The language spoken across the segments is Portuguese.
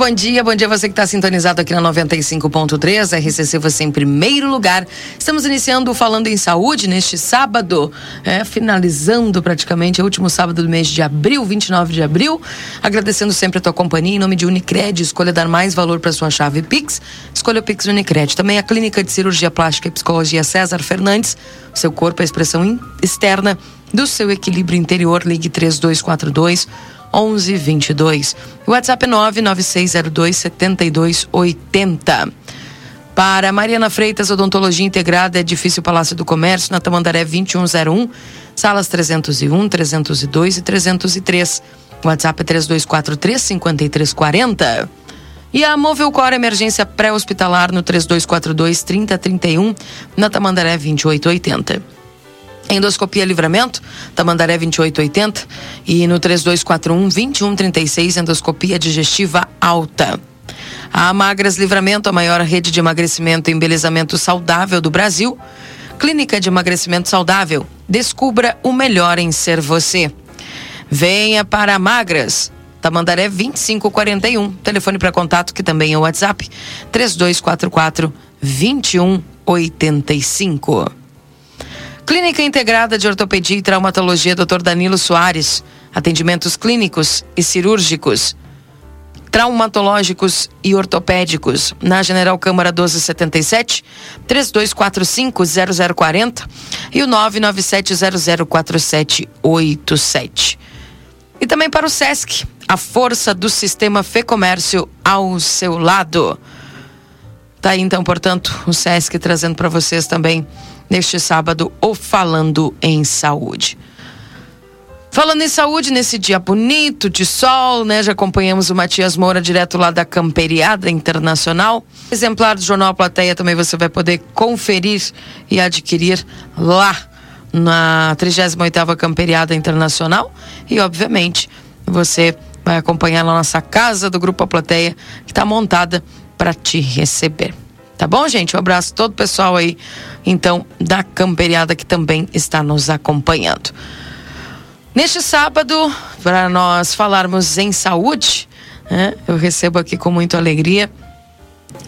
Bom dia, bom dia você que está sintonizado aqui na 95.3, RCC você em primeiro lugar. Estamos iniciando Falando em Saúde neste sábado, é, finalizando praticamente o último sábado do mês de abril, 29 de abril. Agradecendo sempre a tua companhia em nome de Unicred, escolha dar mais valor para sua chave Pix, escolha o Pix Unicred. Também a Clínica de Cirurgia Plástica e Psicologia César Fernandes, seu corpo é a expressão externa do seu equilíbrio interior, ligue 3242 1122. WhatsApp 99602 7280. Para Mariana Freitas, Odontologia Integrada, Edifício Palácio do Comércio, na Tamandaré 2101, salas 301, 302 e 303. WhatsApp 3243 5340. E a Movelcor Emergência Pré-Hospitalar no 3242 3031, na Tamandaré 2880. Endoscopia Livramento, Tamandaré 2880 e no 3241 2136 endoscopia digestiva alta. A Magras Livramento, a maior rede de emagrecimento e embelezamento saudável do Brasil. Clínica de emagrecimento saudável. Descubra o melhor em ser você. Venha para Magras. Tamandaré 2541. Telefone para contato que também é o WhatsApp 3244 2185. Clínica Integrada de Ortopedia e Traumatologia Dr. Danilo Soares. Atendimentos clínicos e cirúrgicos, traumatológicos e ortopédicos. Na General Câmara 1277, 3245 0040 e o 997 004787. E também para o SESC, a força do sistema Fê Comércio ao seu lado. Tá aí então, portanto, o SESC trazendo para vocês também neste sábado o Falando em Saúde. Falando em saúde, nesse dia bonito de sol, né? Já acompanhamos o Matias Moura direto lá da Camperiada Internacional. Exemplar do Jornal Plateia também você vai poder conferir e adquirir lá na 38ª Camperiada Internacional. E, obviamente, você vai acompanhar na nossa casa do Grupo A Plateia, que está montada para te receber. Tá bom, gente? Um abraço a todo o pessoal aí, então, da Camperiada que também está nos acompanhando. Neste sábado, para nós falarmos em saúde, né, eu recebo aqui com muita alegria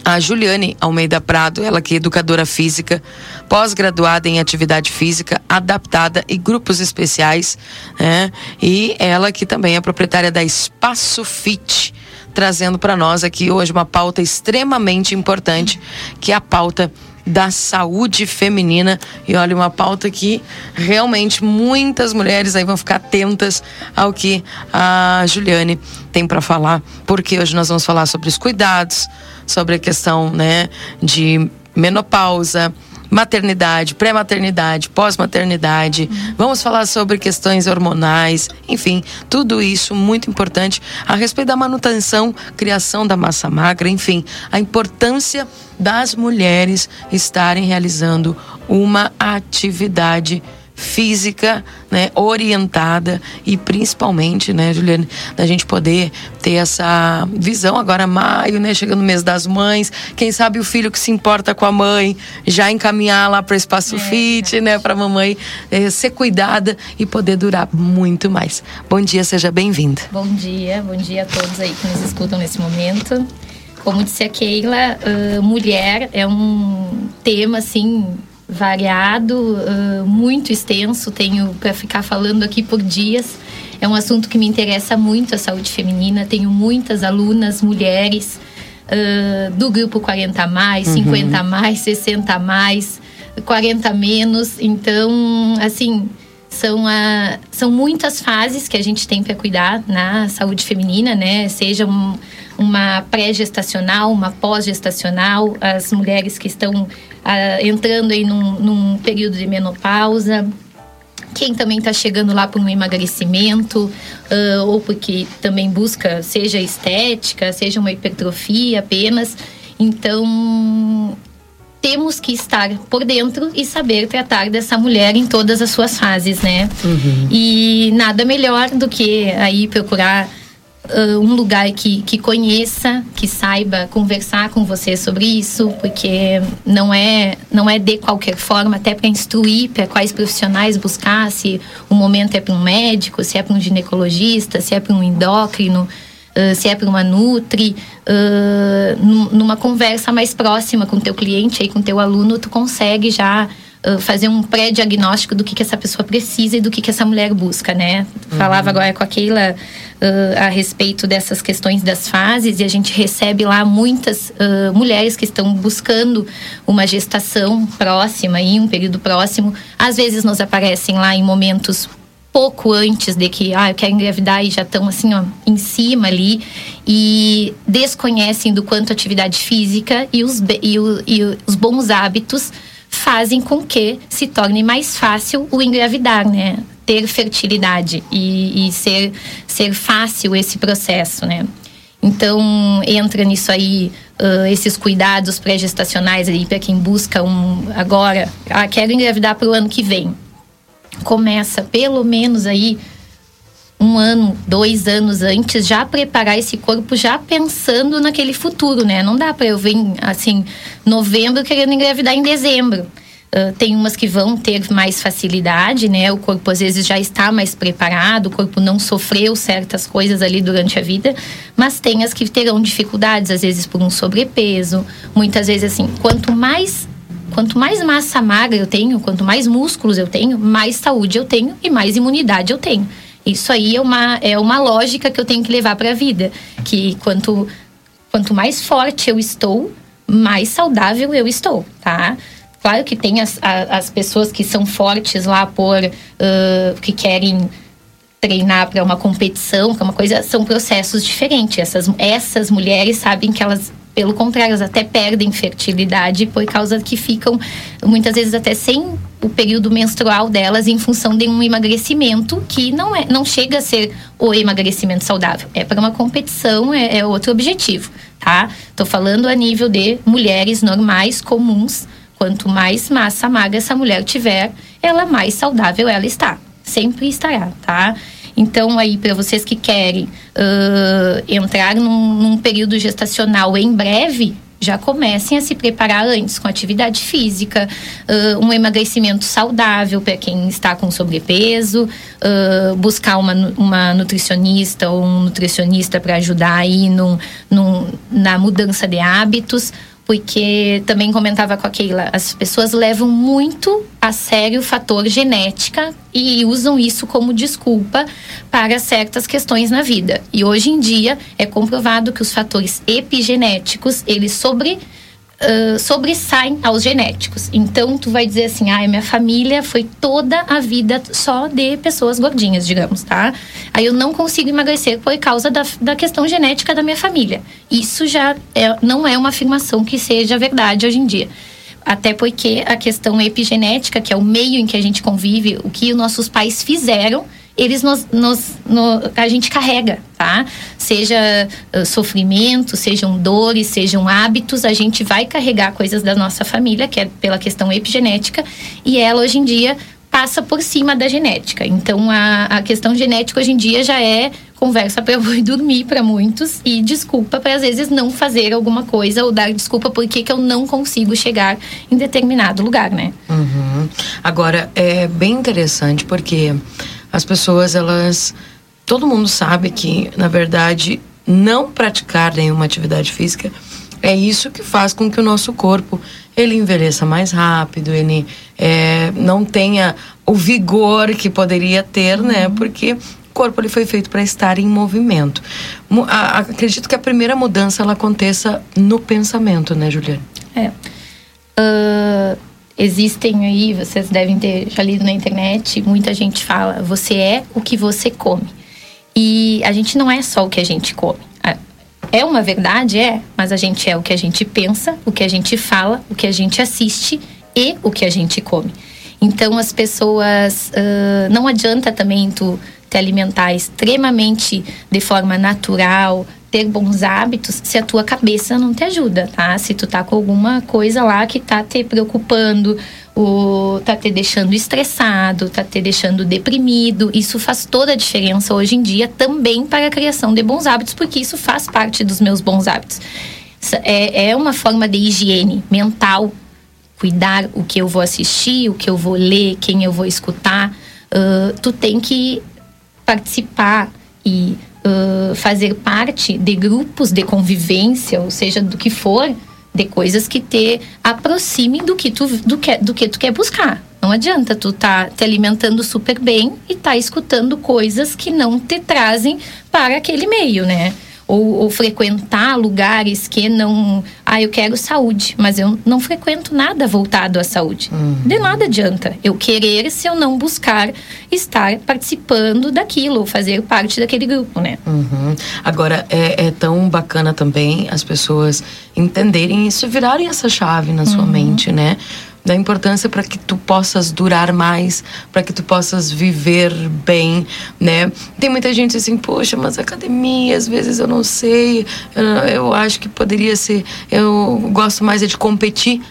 a Juliane Almeida Prado, ela que é educadora física, pós-graduada em atividade física, adaptada e grupos especiais, né? E ela que também é proprietária da Espaço Fit trazendo para nós aqui hoje uma pauta extremamente importante, que é a pauta da saúde feminina. E olha, uma pauta que realmente muitas mulheres aí vão ficar atentas ao que a Juliane tem para falar, porque hoje nós vamos falar sobre os cuidados, sobre a questão, né, de menopausa, maternidade, pré-maternidade, pós-maternidade. Uhum. Vamos falar sobre questões hormonais, enfim, tudo isso muito importante a respeito da manutenção, criação da massa magra, enfim, a importância das mulheres estarem realizando uma atividade né, orientada e principalmente, né, Juliane, da gente poder ter essa visão agora maio, né, chegando o mês das mães, quem sabe o filho que se importa com a mãe já encaminhar lá para o espaço é, fit, é. né, para mamãe é, ser cuidada e poder durar muito mais. Bom dia, seja bem-vinda. Bom dia, bom dia a todos aí que nos escutam nesse momento. Como disse a Keila, uh, mulher é um tema assim variado, uh, muito extenso. Tenho para ficar falando aqui por dias. É um assunto que me interessa muito a saúde feminina. Tenho muitas alunas mulheres uh, do grupo 40 mais, uhum. 50 mais, 60 mais, 40 menos. Então, assim, são, a, são muitas fases que a gente tem para cuidar na saúde feminina, né? Seja um, uma pré-gestacional, uma pós-gestacional, as mulheres que estão ah, entrando aí num, num período de menopausa, quem também está chegando lá por um emagrecimento uh, ou porque também busca seja estética, seja uma hipertrofia apenas. Então temos que estar por dentro e saber tratar dessa mulher em todas as suas fases, né? Uhum. E nada melhor do que aí procurar uh, um lugar que, que conheça, que saiba conversar com você sobre isso, porque não é, não é de qualquer forma, até para instruir para quais profissionais buscar, se o momento é para um médico, se é para um ginecologista, se é para um endócrino. Uh, se é para uma Nutri, uh, numa conversa mais próxima com teu cliente e com teu aluno, tu consegue já fazer um pré-diagnóstico do que, que essa pessoa precisa e do que, que essa mulher busca, né? Uhum. Falava agora com a Keila uh, a respeito dessas questões das fases e a gente recebe lá muitas uh, mulheres que estão buscando uma gestação próxima e um período próximo. Às vezes nos aparecem lá em momentos pouco antes de que ah, eu quero engravidar e já estão assim ó, em cima ali e desconhecem do quanto a atividade física e os, e, o, e os bons hábitos fazem com que se torne mais fácil o engravidar, né? Ter fertilidade e, e ser, ser fácil esse processo, né? Então, entra nisso aí uh, esses cuidados pré-gestacionais aí para quem busca um agora, ah, quero engravidar para o ano que vem. Começa pelo menos aí um ano, dois anos antes, já preparar esse corpo já pensando naquele futuro, né? Não dá para eu vir assim, novembro querendo engravidar em dezembro. Uh, tem umas que vão ter mais facilidade, né? O corpo às vezes já está mais preparado, o corpo não sofreu certas coisas ali durante a vida, mas tem as que terão dificuldades, às vezes por um sobrepeso, muitas vezes assim, quanto mais quanto mais massa magra eu tenho, quanto mais músculos eu tenho, mais saúde eu tenho e mais imunidade eu tenho. Isso aí é uma, é uma lógica que eu tenho que levar para a vida. Que quanto, quanto mais forte eu estou, mais saudável eu estou, tá? Claro que tem as, as pessoas que são fortes lá por uh, que querem treinar para uma competição, que é uma coisa, são processos diferentes. Essas, essas mulheres sabem que elas pelo contrário, elas até perdem fertilidade por causa que ficam muitas vezes até sem o período menstrual delas em função de um emagrecimento que não é não chega a ser o emagrecimento saudável. É para uma competição, é, é outro objetivo, tá? Tô falando a nível de mulheres normais, comuns. Quanto mais massa magra essa mulher tiver, ela mais saudável ela está. Sempre estará, tá? Então, aí, para vocês que querem uh, entrar num, num período gestacional em breve, já comecem a se preparar antes com atividade física, uh, um emagrecimento saudável para quem está com sobrepeso, uh, buscar uma, uma nutricionista ou um nutricionista para ajudar aí num, num, na mudança de hábitos porque também comentava com a Keila, as pessoas levam muito a sério o fator genética e usam isso como desculpa para certas questões na vida. E hoje em dia é comprovado que os fatores epigenéticos, eles sobre sobressaem aos genéticos. Então, tu vai dizer assim, ah, minha família foi toda a vida só de pessoas gordinhas, digamos, tá? Aí eu não consigo emagrecer por causa da, da questão genética da minha família. Isso já é, não é uma afirmação que seja verdade hoje em dia até porque a questão epigenética, que é o meio em que a gente convive, o que os nossos pais fizeram, eles nos, nos no, a gente carrega, tá? Seja uh, sofrimento, sejam dores, sejam hábitos, a gente vai carregar coisas da nossa família, que é pela questão epigenética, e ela hoje em dia passa por cima da genética. Então, a, a questão genética hoje em dia já é conversa para eu ir dormir para muitos e desculpa para às vezes não fazer alguma coisa ou dar desculpa porque que eu não consigo chegar em determinado lugar, né? Uhum. Agora é bem interessante porque as pessoas elas todo mundo sabe que na verdade não praticar nenhuma atividade física é isso que faz com que o nosso corpo ele envelheça mais rápido, ele é, não tenha o vigor que poderia ter, né? Uhum. Porque corpo ele foi feito para estar em movimento. A, acredito que a primeira mudança ela aconteça no pensamento, né, Juliana? É. Uh, existem aí, vocês devem ter já lido na internet, muita gente fala, você é o que você come. E a gente não é só o que a gente come. É uma verdade, é, mas a gente é o que a gente pensa, o que a gente fala, o que a gente assiste e o que a gente come. Então as pessoas uh, não adianta também tu te alimentar extremamente de forma natural, ter bons hábitos, se a tua cabeça não te ajuda, tá? Se tu tá com alguma coisa lá que tá te preocupando, ou tá te deixando estressado, tá te deixando deprimido, isso faz toda a diferença hoje em dia também para a criação de bons hábitos, porque isso faz parte dos meus bons hábitos. É, é uma forma de higiene mental, cuidar o que eu vou assistir, o que eu vou ler, quem eu vou escutar. Uh, tu tem que participar e uh, fazer parte de grupos de convivência, ou seja, do que for, de coisas que te aproximem do que tu, do que, do que tu quer buscar. Não adianta tu tá te alimentando super bem e tá escutando coisas que não te trazem para aquele meio, né? Ou, ou, frequentar lugares que não. Ah, eu quero saúde, mas eu não frequento nada voltado à saúde. Uhum. De nada adianta eu querer se eu não buscar estar participando daquilo, ou fazer parte daquele grupo, né? Uhum. Agora, é, é, tão bacana também as pessoas entenderem isso, virarem essa chave na sua uhum. mente, né? Da importância para que tu possas durar mais, para que tu possas viver bem, né? Tem muita gente assim, poxa, mas academia, às vezes eu não sei, eu, eu acho que poderia ser, eu gosto mais é de competir.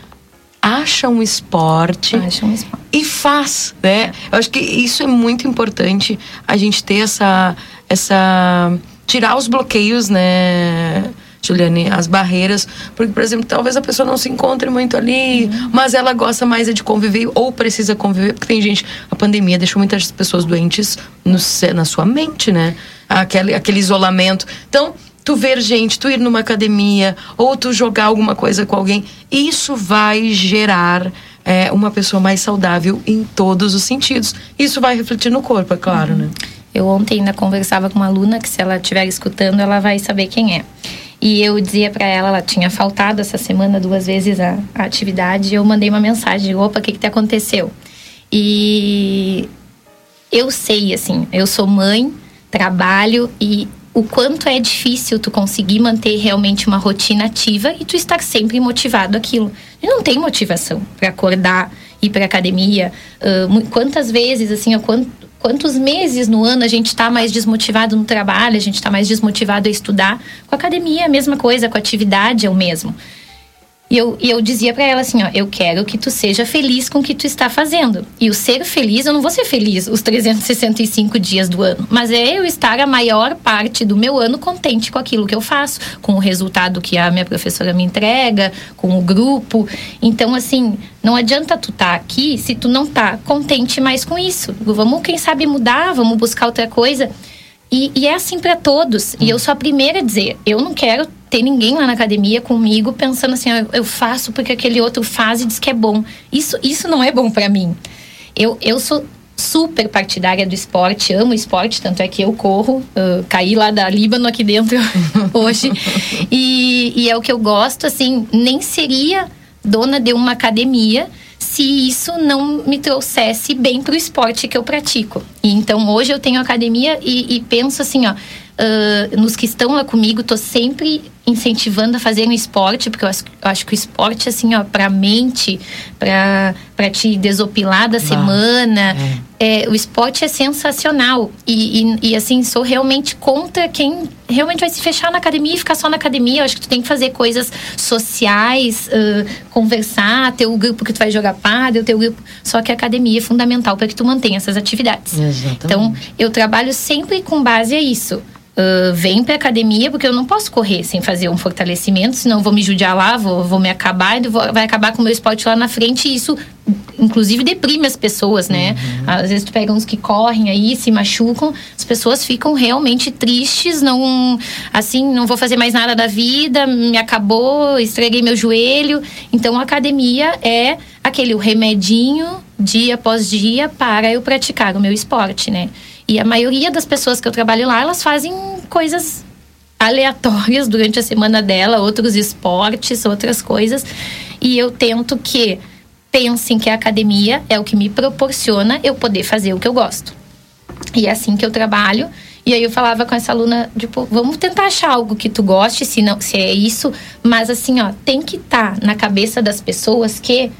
Acha um esporte, Acha um esporte. e faz, né? Eu acho que isso é muito importante, a gente ter essa, essa tirar os bloqueios, né? Juliane, as barreiras. Porque, por exemplo, talvez a pessoa não se encontre muito ali, uhum. mas ela gosta mais é de conviver ou precisa conviver, porque tem gente. A pandemia deixou muitas pessoas doentes no, na sua mente, né? Aquele, aquele isolamento. Então, tu ver gente, tu ir numa academia ou tu jogar alguma coisa com alguém, isso vai gerar é, uma pessoa mais saudável em todos os sentidos. Isso vai refletir no corpo, é claro, né? Eu ontem ainda conversava com uma aluna que se ela estiver escutando, ela vai saber quem é. E eu dizia para ela, ela tinha faltado essa semana duas vezes a, a atividade. eu mandei uma mensagem: opa, o que, que te aconteceu? E eu sei, assim, eu sou mãe, trabalho e o quanto é difícil tu conseguir manter realmente uma rotina ativa e tu estar sempre motivado aquilo. E não tem motivação para acordar, ir para academia. Uh, quantas vezes, assim, quanto, quantos meses no ano a gente está mais desmotivado no trabalho, a gente está mais desmotivado a estudar. Com a academia, a mesma coisa, com a atividade é o mesmo. E eu, e eu dizia para ela assim, ó, eu quero que tu seja feliz com o que tu está fazendo. E o ser feliz, eu não vou ser feliz os 365 dias do ano, mas é eu estar a maior parte do meu ano contente com aquilo que eu faço, com o resultado que a minha professora me entrega, com o grupo. Então, assim, não adianta tu estar tá aqui se tu não tá contente mais com isso. Vamos, quem sabe, mudar, vamos buscar outra coisa. E, e é assim para todos. E eu sou a primeira a dizer: eu não quero ter ninguém lá na academia comigo pensando assim, ah, eu faço porque aquele outro faz e diz que é bom. Isso, isso não é bom para mim. Eu, eu sou super partidária do esporte, amo esporte, tanto é que eu corro, uh, caí lá da Líbano aqui dentro hoje. E, e é o que eu gosto, assim, nem seria dona de uma academia se isso não me trouxesse bem para o esporte que eu pratico. E então hoje eu tenho academia e, e penso assim, ó, uh, nos que estão lá comigo, tô sempre incentivando a fazer um esporte, porque eu acho, eu acho que o esporte, assim, ó, pra mente, pra, pra te desopilar da semana, é. É, o esporte é sensacional. E, e, e, assim, sou realmente contra quem realmente vai se fechar na academia e ficar só na academia. Eu acho que tu tem que fazer coisas sociais, uh, conversar, ter o grupo que tu vai jogar padre, ter o grupo. Só que a academia é fundamental para que tu mantenha essas atividades. Exatamente. Então, eu trabalho sempre com base a isso. Uh, vem pra academia, porque eu não posso correr sem fazer um fortalecimento, senão vou me judiar lá, vou, vou me acabar, vou, vai acabar com o meu esporte lá na frente, e isso, inclusive, deprime as pessoas, né? Uhum. Às vezes tu pega uns que correm aí, se machucam, as pessoas ficam realmente tristes, não, assim, não vou fazer mais nada da vida, me acabou, estreguei meu joelho. Então, a academia é aquele o remedinho dia após dia para eu praticar o meu esporte, né? E a maioria das pessoas que eu trabalho lá, elas fazem coisas aleatórias durante a semana dela, outros esportes, outras coisas. E eu tento que pensem que a academia é o que me proporciona eu poder fazer o que eu gosto. E é assim que eu trabalho. E aí eu falava com essa aluna, tipo, vamos tentar achar algo que tu goste, se não, se é isso, mas assim, ó, tem que estar tá na cabeça das pessoas que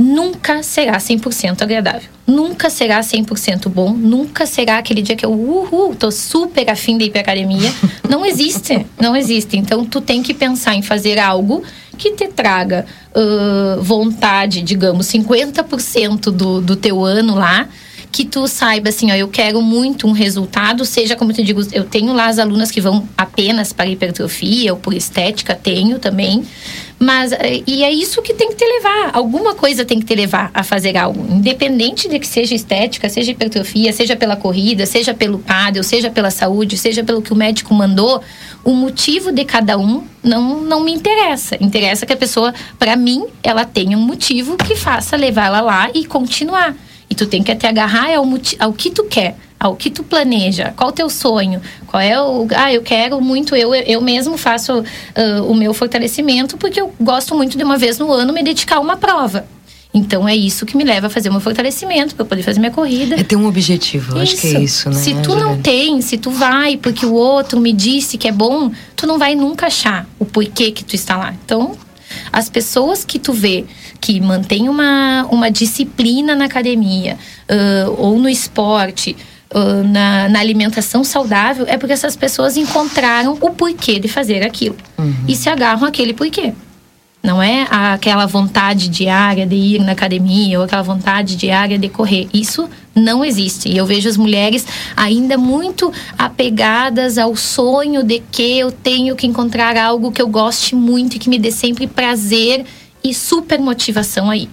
nunca será 100% agradável. Nunca será 100% bom. Nunca será aquele dia que eu, uhul, tô super afim de ir pra academia. Não existe. Não existe. Então, tu tem que pensar em fazer algo que te traga uh, vontade, digamos, 50% do, do teu ano lá que tu saiba assim, ó, eu quero muito um resultado, seja como eu te digo, eu tenho lá as alunas que vão apenas para hipertrofia ou por estética, tenho também. Mas eh, e é isso que tem que te levar, alguma coisa tem que te levar a fazer algo, independente de que seja estética, seja hipertrofia, seja pela corrida, seja pelo paddle, seja pela saúde, seja pelo que o médico mandou, o motivo de cada um não não me interessa. Interessa que a pessoa, para mim, ela tenha um motivo que faça levar ela lá e continuar. E tu tem que te agarrar ao, ao que tu quer, ao que tu planeja, qual o teu sonho, qual é o. Ah, eu quero muito, eu, eu mesmo faço uh, o meu fortalecimento, porque eu gosto muito de uma vez no ano me dedicar a uma prova. Então é isso que me leva a fazer o meu fortalecimento, para poder fazer minha corrida. É ter um objetivo, isso. acho que é isso, né? Se tu não tem, se tu vai porque o outro me disse que é bom, tu não vai nunca achar o porquê que tu está lá. Então, as pessoas que tu vê que mantêm uma, uma disciplina na academia uh, ou no esporte, uh, na, na, alimentação saudável, é porque essas pessoas encontraram o porquê de fazer aquilo. Uhum. E se agarram àquele porquê. Não é aquela vontade diária de ir na academia ou aquela vontade diária de correr. Isso não existe. E eu vejo as mulheres ainda muito apegadas ao sonho de que eu tenho que encontrar algo que eu goste muito e que me dê sempre prazer e super motivação aí.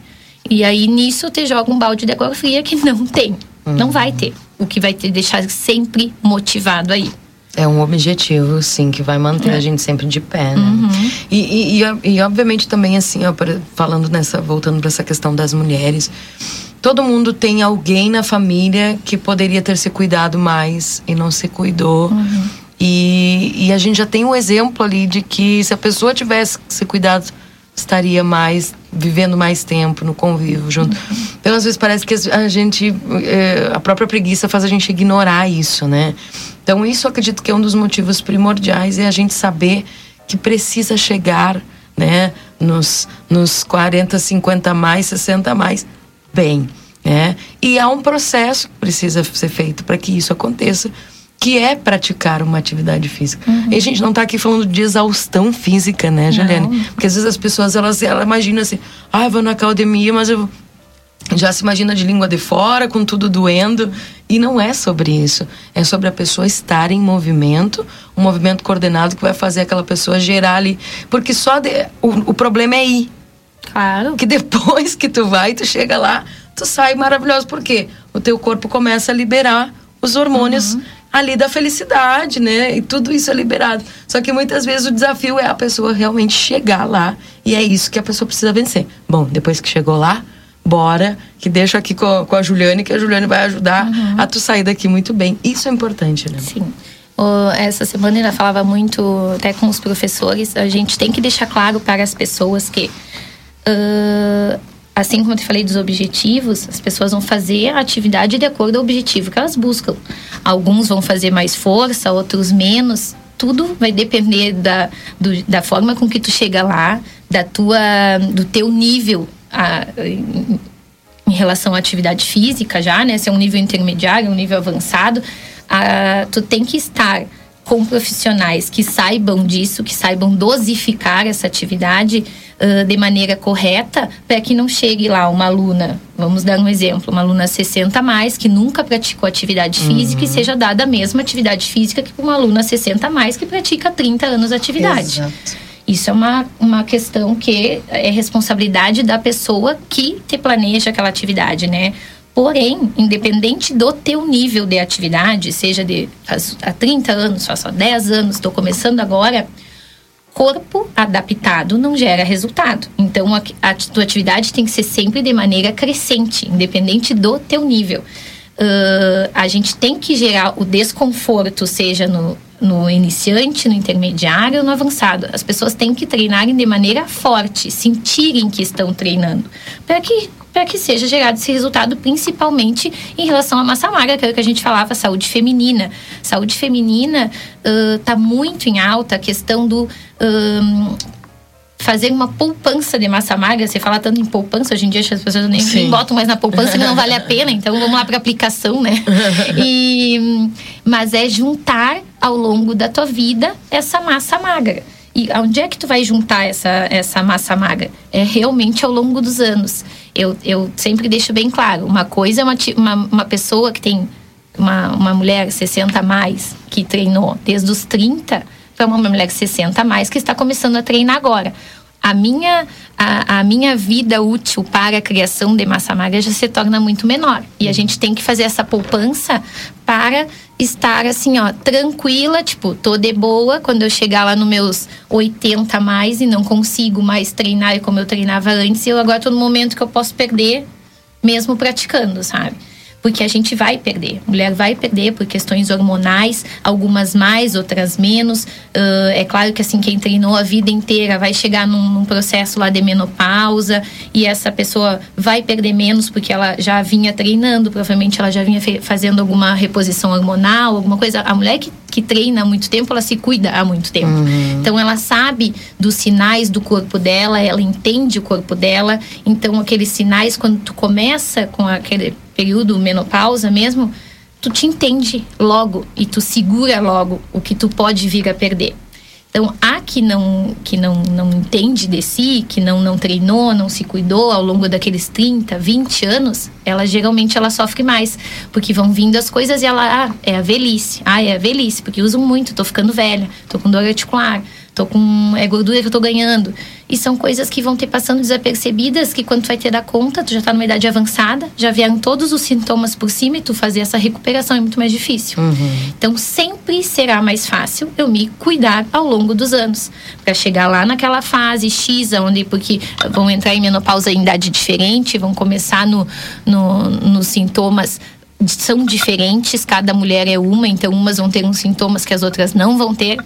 E aí nisso te joga um balde de água fria que não tem. Não vai ter. O que vai te deixar sempre motivado aí. É um objetivo, sim, que vai manter é. a gente sempre de pé, né? Uhum. E, e, e, e, obviamente também, assim, ó, falando nessa, voltando para essa questão das mulheres, todo mundo tem alguém na família que poderia ter se cuidado mais e não se cuidou. Uhum. E, e a gente já tem um exemplo ali de que se a pessoa tivesse se cuidado estaria mais vivendo mais tempo no convívio junto. Então às vezes parece que a gente é, a própria preguiça faz a gente ignorar isso, né? Então isso acredito que é um dos motivos primordiais é a gente saber que precisa chegar, né, nos nos 40, 50 mais, 60 mais bem, né? E há um processo que precisa ser feito para que isso aconteça que é praticar uma atividade física. Uhum. E a gente não está aqui falando de exaustão física, né, Juliane? Não. Porque às vezes as pessoas elas, elas imaginam assim, ah, eu vou na academia, mas eu já se imagina de língua de fora, com tudo doendo. E não é sobre isso. É sobre a pessoa estar em movimento, um movimento coordenado que vai fazer aquela pessoa gerar ali. Porque só de, o, o problema é ir. Claro. Que depois que tu vai, tu chega lá, tu sai maravilhoso. Por quê? O teu corpo começa a liberar os hormônios. Uhum ali da felicidade, né? E tudo isso é liberado. Só que muitas vezes o desafio é a pessoa realmente chegar lá e é isso que a pessoa precisa vencer. Bom, depois que chegou lá, bora, que deixo aqui com, com a Juliane, que a Juliane vai ajudar uhum. a tu sair daqui muito bem. Isso é importante, né? Sim. essa semana ela falava muito até com os professores, a gente tem que deixar claro para as pessoas que uh, assim como eu te falei dos objetivos, as pessoas vão fazer a atividade de acordo ao objetivo que elas buscam. Alguns vão fazer mais força, outros menos. Tudo vai depender da, do, da forma com que tu chega lá, da tua, do teu nível a, em, em relação à atividade física já, né? Se é um nível intermediário, um nível avançado, a, tu tem que estar com profissionais que saibam disso, que saibam dosificar essa atividade uh, de maneira correta, para que não chegue lá uma aluna, vamos dar um exemplo, uma aluna 60 a mais, que nunca praticou atividade física uhum. e seja dada a mesma atividade física que uma aluna 60 a mais que pratica 30 anos de atividade. Exato. Isso é uma, uma questão que é responsabilidade da pessoa que te planeja aquela atividade, né? Porém, independente do teu nível de atividade, seja de há 30 anos, faço há 10 anos, estou começando agora, corpo adaptado não gera resultado. Então, a, a tua atividade tem que ser sempre de maneira crescente, independente do teu nível. Uh, a gente tem que gerar o desconforto, seja no, no iniciante, no intermediário ou no avançado. As pessoas têm que treinarem de maneira forte, sentirem que estão treinando, para que para que seja gerado esse resultado, principalmente em relação à massa magra, que é o que a gente falava, saúde feminina. Saúde feminina está uh, muito em alta a questão do. Fazer uma poupança de massa magra, você fala tanto em poupança, hoje em dia as pessoas nem, botam mais na poupança que não vale a pena, então vamos lá para aplicação, né? E, mas é juntar ao longo da tua vida essa massa magra. E onde é que tu vai juntar essa, essa massa magra? É realmente ao longo dos anos. Eu, eu sempre deixo bem claro: uma coisa é uma, uma, uma pessoa que tem uma, uma mulher 60 a mais, que treinou desde os 30, para uma mulher 60 a mais que está começando a treinar agora a minha, a, a, minha vida útil para a criação de massa magra já se torna muito menor. E a gente tem que fazer essa poupança para estar assim, ó, tranquila, tipo, tô de boa quando eu chegar lá nos meus 80 a mais e não consigo mais treinar como eu treinava antes, eu agora tô no momento que eu posso perder mesmo praticando, sabe? Porque a gente vai perder. A mulher vai perder por questões hormonais, algumas mais, outras menos. Uh, é claro que assim, quem treinou a vida inteira vai chegar num, num, processo lá de menopausa e essa pessoa vai perder menos porque ela já vinha treinando, provavelmente ela já vinha fazendo alguma reposição hormonal, alguma coisa. A mulher que, que treina há muito tempo, ela se cuida há muito tempo. Uhum. Então ela sabe dos sinais do corpo dela, ela entende o corpo dela. Então aqueles sinais, quando tu começa com aquele período menopausa mesmo, tu te entende logo e tu segura logo o que tu pode vir a perder. Então, a que não que não, não entende de si, que não, não treinou, não se cuidou ao longo daqueles 30, 20 anos, ela geralmente ela sofre mais, porque vão vindo as coisas e ela, ah, é a velhice. Ah, é a velhice, porque usam muito, tô ficando velha, tô com dor articular, tô com é gordura que eu tô ganhando. E são coisas que vão ter passando desapercebidas, que quando tu vai ter dar conta, tu já tá numa idade avançada, já vieram todos os sintomas por cima e tu fazer essa recuperação é muito mais difícil. Uhum. Então sempre será mais fácil eu me cuidar ao longo dos anos, para chegar lá naquela fase X, onde porque vão entrar em menopausa em idade diferente, vão começar no, no nos sintomas são diferentes, cada mulher é uma, então umas vão ter uns sintomas que as outras não vão ter.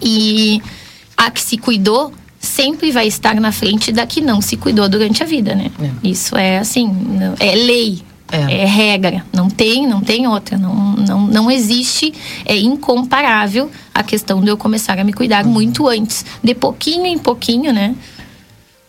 E a que se cuidou sempre vai estar na frente da que não se cuidou durante a vida, né? É. Isso é assim, é lei, é. é. regra, não tem, não tem outra, não, não, não existe, é incomparável a questão de eu começar a me cuidar uhum. muito antes, de pouquinho em pouquinho, né?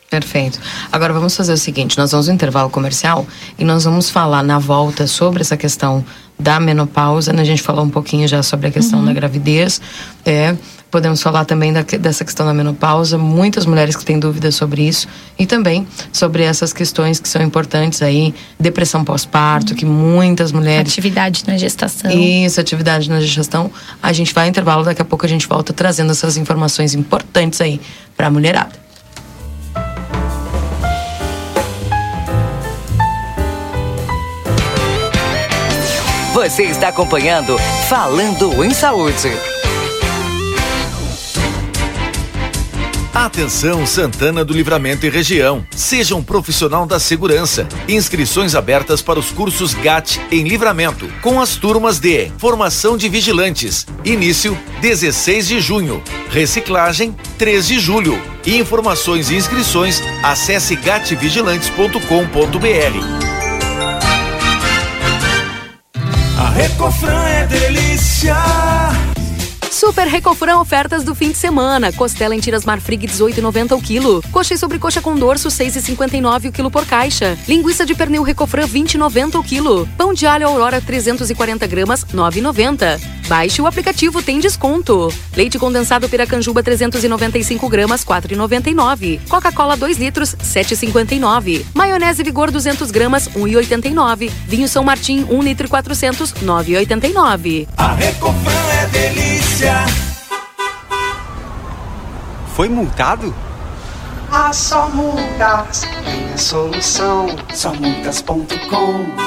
Perfeito. Agora vamos fazer o seguinte: nós vamos no intervalo comercial e nós vamos falar na volta sobre essa questão da menopausa. Né? A gente falou um pouquinho já sobre a questão uhum. da gravidez. É, podemos falar também da, dessa questão da menopausa. Muitas mulheres que têm dúvidas sobre isso e também sobre essas questões que são importantes aí, depressão pós-parto, uhum. que muitas mulheres. Atividade na gestação. Isso, atividade na gestação. A gente vai ao intervalo, daqui a pouco a gente volta trazendo essas informações importantes aí para a mulherada. Você está acompanhando Falando em Saúde. Atenção Santana do Livramento e região. Seja um profissional da segurança. Inscrições abertas para os cursos GAT em Livramento, com as turmas de Formação de Vigilantes. Início 16 de junho. Reciclagem 3 de julho. Informações e inscrições acesse gatvigilantes.com.br. Recofran é delícia. Super Recofran ofertas do fim de semana. Costela em tiras Marfrig 18,90 o quilo. Coxa e sobrecoxa com dorso 6,59 o quilo por caixa. Linguiça de pernil Recofran 20,90 o quilo. Pão de alho Aurora 340 gramas 9,90. Baixe o aplicativo, tem desconto. Leite condensado Piracanjuba 395 gramas 4,99. Coca-Cola 2 litros 7,59. Maionese Vigor 200 gramas 1,89. Vinho São Martim 1 litro e 400 9,89. A Recofran é delícia. Foi multado? Ah, só multas tem a solução. Só multas.com.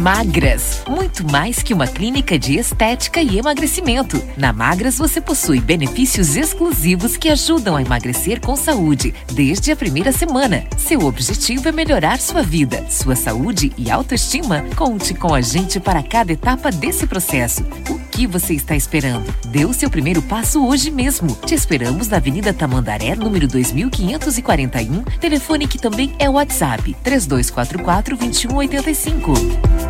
Magras, muito mais que uma clínica de estética e emagrecimento. Na Magras você possui benefícios exclusivos que ajudam a emagrecer com saúde desde a primeira semana. Seu objetivo é melhorar sua vida, sua saúde e autoestima. Conte com a gente para cada etapa desse processo. O que você está esperando? Dê o seu primeiro passo hoje mesmo. Te esperamos na Avenida Tamandaré, número 2541, telefone que também é WhatsApp 3244 2185.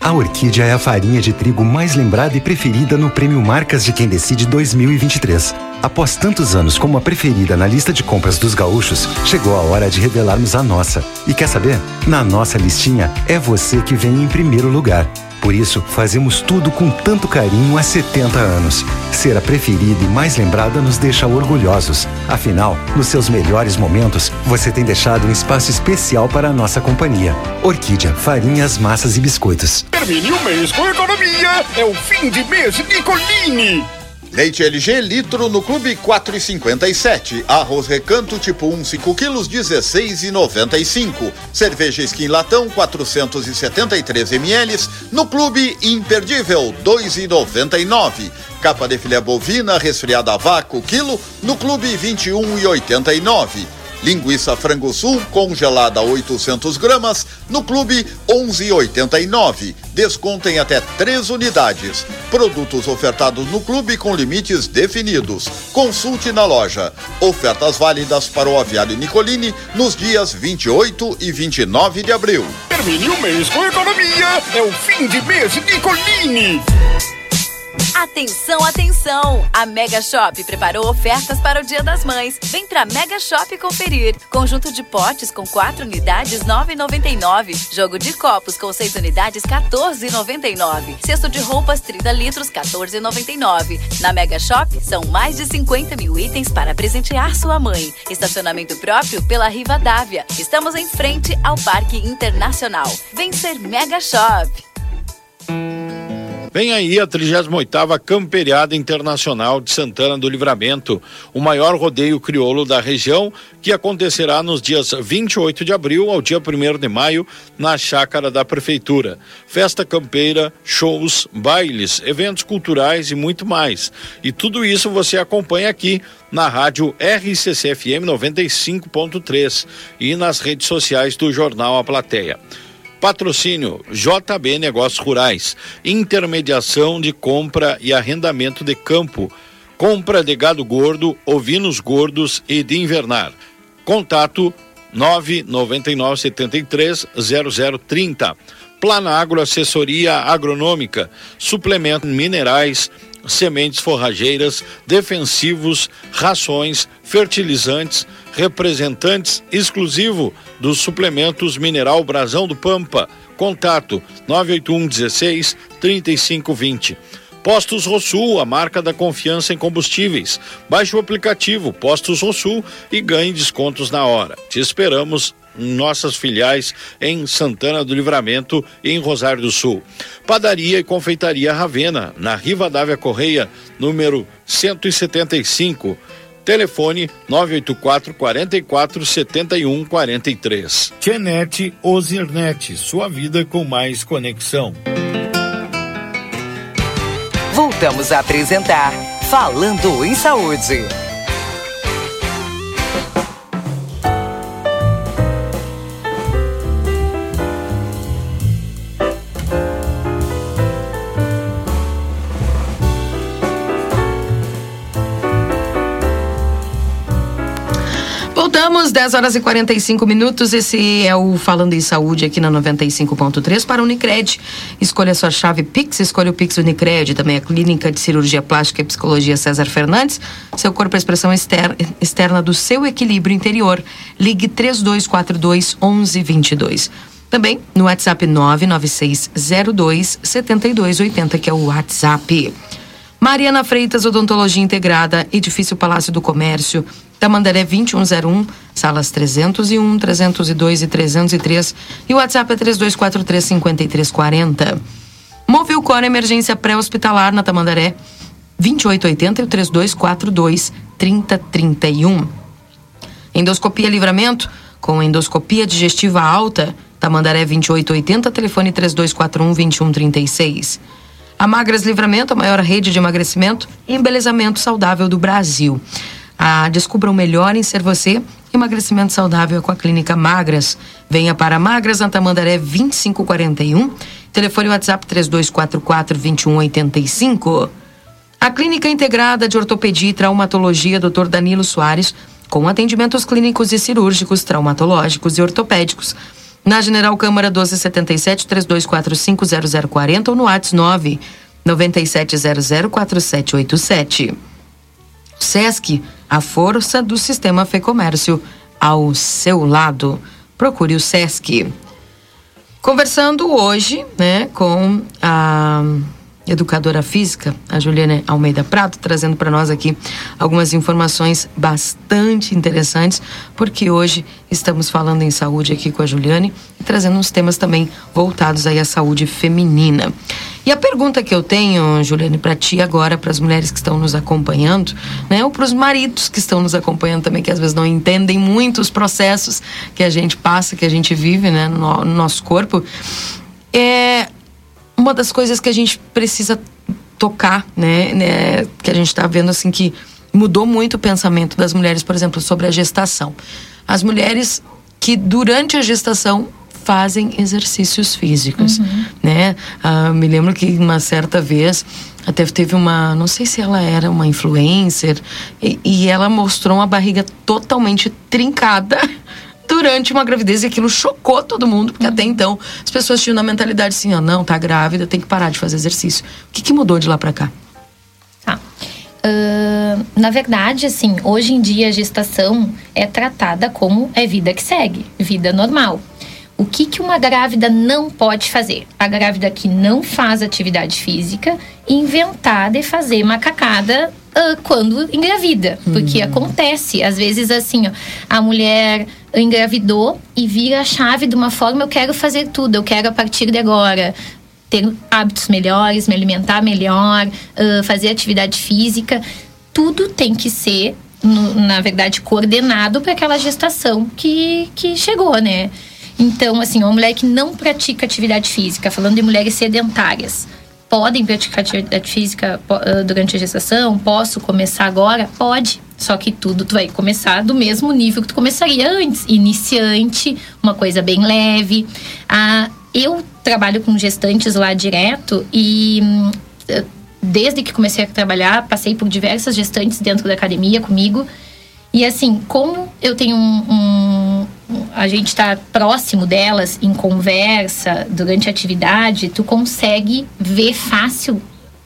A Orquídea é a farinha de trigo mais lembrada e preferida no Prêmio Marcas de Quem Decide 2023. Após tantos anos como a preferida na lista de compras dos gaúchos, chegou a hora de revelarmos a nossa. E quer saber? Na nossa listinha, é você que vem em primeiro lugar. Por isso, fazemos tudo com tanto carinho há 70 anos. Ser a preferida e mais lembrada nos deixa orgulhosos. Afinal, nos seus melhores momentos, você tem deixado um espaço especial para a nossa companhia. Orquídea, farinhas, massas e biscoitos. Termine o mês com economia. É o fim de mês Nicolini. Leite LG litro no Clube 4,57. Arroz Recanto tipo 1, 5 quilos 16,95. Cerveja Skin Latão 473 ml no Clube Imperdível 2,99. Capa de filé bovina resfriada a vácuo quilo no Clube 21,89. Linguiça frango sul congelada 800 gramas no Clube 11,89. Desconto em até três unidades. Produtos ofertados no Clube com limites definidos. Consulte na loja. Ofertas válidas para o aviário Nicolini nos dias 28 e 29 de abril. Termine o mês com economia. É o fim de mês Nicolini. Atenção, atenção! A Mega Shop preparou ofertas para o Dia das Mães. Vem pra Mega Shop conferir. Conjunto de potes com 4 unidades, 9,99. Jogo de copos com 6 unidades, 14,99. Cesto de roupas, 30 litros, 14,99. Na Mega Shop, são mais de 50 mil itens para presentear sua mãe. Estacionamento próprio pela Riva Dávia. Estamos em frente ao Parque Internacional. Vem ser Mega Shop. Vem aí a 38ª Camperiada Internacional de Santana do Livramento, o maior rodeio crioulo da região, que acontecerá nos dias 28 de abril ao dia 1 de maio, na chácara da prefeitura. Festa campeira, shows, bailes, eventos culturais e muito mais. E tudo isso você acompanha aqui na rádio RCCFM 95.3 e nas redes sociais do jornal A Plateia. Patrocínio JB Negócios Rurais. Intermediação de compra e arrendamento de campo. Compra de gado gordo, ovinos gordos e de invernar. Contato 999730030. Plana Agro Assessoria Agronômica. Suplemento minerais, sementes forrageiras, defensivos, rações, fertilizantes representantes exclusivo dos suplementos Mineral Brasão do Pampa. Contato 981 16 3520. Postos Rosul, a marca da confiança em combustíveis. Baixe o aplicativo Postos Rosul e ganhe descontos na hora. Te esperamos em nossas filiais em Santana do Livramento e em Rosário do Sul. Padaria e Confeitaria Ravena, na Riva Dávia Correia, número 175. Telefone 984 44 71 43. Tianete Ozirnet, sua vida com mais conexão. Voltamos a apresentar Falando em Saúde. Voltamos, 10 horas e 45 minutos. Esse é o Falando em Saúde aqui na 95.3 para Unicred. Escolha sua chave Pix, escolha o Pix Unicred, também a Clínica de Cirurgia Plástica e Psicologia César Fernandes. Seu corpo é a expressão externa, externa do seu equilíbrio interior. Ligue 3242 1122. Também no WhatsApp 99602 7280, que é o WhatsApp. Mariana Freitas, Odontologia Integrada, Edifício Palácio do Comércio, Tamandaré 2101, salas 301, 302 e 303. E o WhatsApp é 3243 5340. Movil Cor Emergência Pré-Hospitalar na Tamandaré 2880 e o 3242 3031. Endoscopia Livramento com endoscopia digestiva alta, Tamandaré 2880, telefone 3241 2136. A Magras Livramento, a maior rede de emagrecimento e embelezamento saudável do Brasil. Ah, descubra o melhor em ser você. Emagrecimento saudável com a Clínica Magras. Venha para Magras na Tamandaré 2541. Telefone WhatsApp 3244 2185. A Clínica Integrada de Ortopedia e Traumatologia Dr. Danilo Soares, com atendimentos clínicos e cirúrgicos, traumatológicos e ortopédicos. Na General Câmara 1277 3245 0040 ou no WhatsApp 9 9700 4787. SESC, a força do sistema Fecomércio ao seu lado. Procure o SESC. Conversando hoje, né, com a educadora física, a Juliana Almeida Prato, trazendo para nós aqui algumas informações bastante interessantes, porque hoje estamos falando em saúde aqui com a Juliane e trazendo uns temas também voltados aí à saúde feminina. E a pergunta que eu tenho, Juliane, para ti agora, para as mulheres que estão nos acompanhando, né, ou para os maridos que estão nos acompanhando também, que às vezes não entendem muito os processos que a gente passa, que a gente vive, né, no, no nosso corpo, é uma das coisas que a gente precisa tocar, né, né que a gente está vendo assim que mudou muito o pensamento das mulheres, por exemplo, sobre a gestação. As mulheres que durante a gestação fazem exercícios físicos, uhum. né? Ah, me lembro que uma certa vez até teve uma, não sei se ela era uma influencer e, e ela mostrou uma barriga totalmente trincada durante uma gravidez e aquilo chocou todo mundo, porque até então as pessoas tinham na mentalidade assim, ó, não, tá grávida, tem que parar de fazer exercício. O que, que mudou de lá para cá? Tá. Uh, na verdade, assim, hoje em dia a gestação é tratada como é vida que segue, vida normal. O que, que uma grávida não pode fazer? A grávida que não faz atividade física, inventar de fazer macacada uh, quando engravida. Porque uhum. acontece, às vezes, assim, ó, a mulher engravidou e vira a chave de uma forma: eu quero fazer tudo, eu quero a partir de agora ter hábitos melhores, me alimentar melhor, uh, fazer atividade física. Tudo tem que ser, no, na verdade, coordenado para aquela gestação que, que chegou, né? Então, assim, uma mulher que não pratica atividade física, falando de mulheres sedentárias, podem praticar atividade física durante a gestação? Posso começar agora? Pode. Só que tudo tu vai começar do mesmo nível que tu começaria antes. Iniciante, uma coisa bem leve. Ah, eu trabalho com gestantes lá direto e hum, desde que comecei a trabalhar, passei por diversas gestantes dentro da academia comigo. E assim, como eu tenho um, um a gente está próximo delas em conversa durante a atividade, tu consegue ver fácil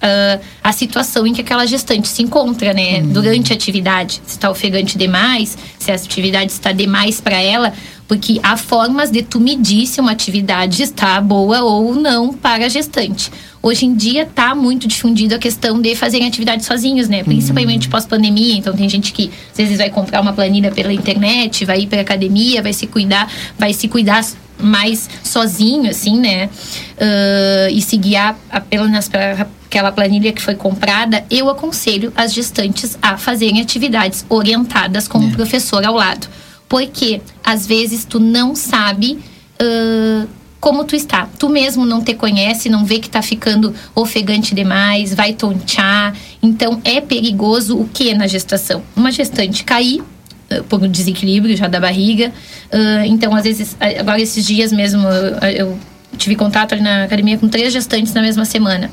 uh, a situação em que aquela gestante se encontra, né? Uhum. Durante a atividade. Se está ofegante demais, se a atividade está demais para ela, porque há formas de tu medir se uma atividade está boa ou não para a gestante. Hoje em dia está muito difundido a questão de fazerem atividade sozinhos, né? Principalmente pós-pandemia. Então tem gente que às vezes vai comprar uma planilha pela internet, vai ir para academia, vai se cuidar, vai se cuidar mais sozinho, assim, né? Uh, e se guiar apenas para aquela planilha que foi comprada, eu aconselho as gestantes a fazerem atividades orientadas com o um professor ao lado. Porque às vezes tu não sabe. Uh, como tu está. Tu mesmo não te conhece, não vê que tá ficando ofegante demais, vai tontear. Então é perigoso o que na gestação? Uma gestante cair por um desequilíbrio já da barriga. Uh, então, às vezes, agora esses dias mesmo, eu, eu tive contato ali na academia com três gestantes na mesma semana.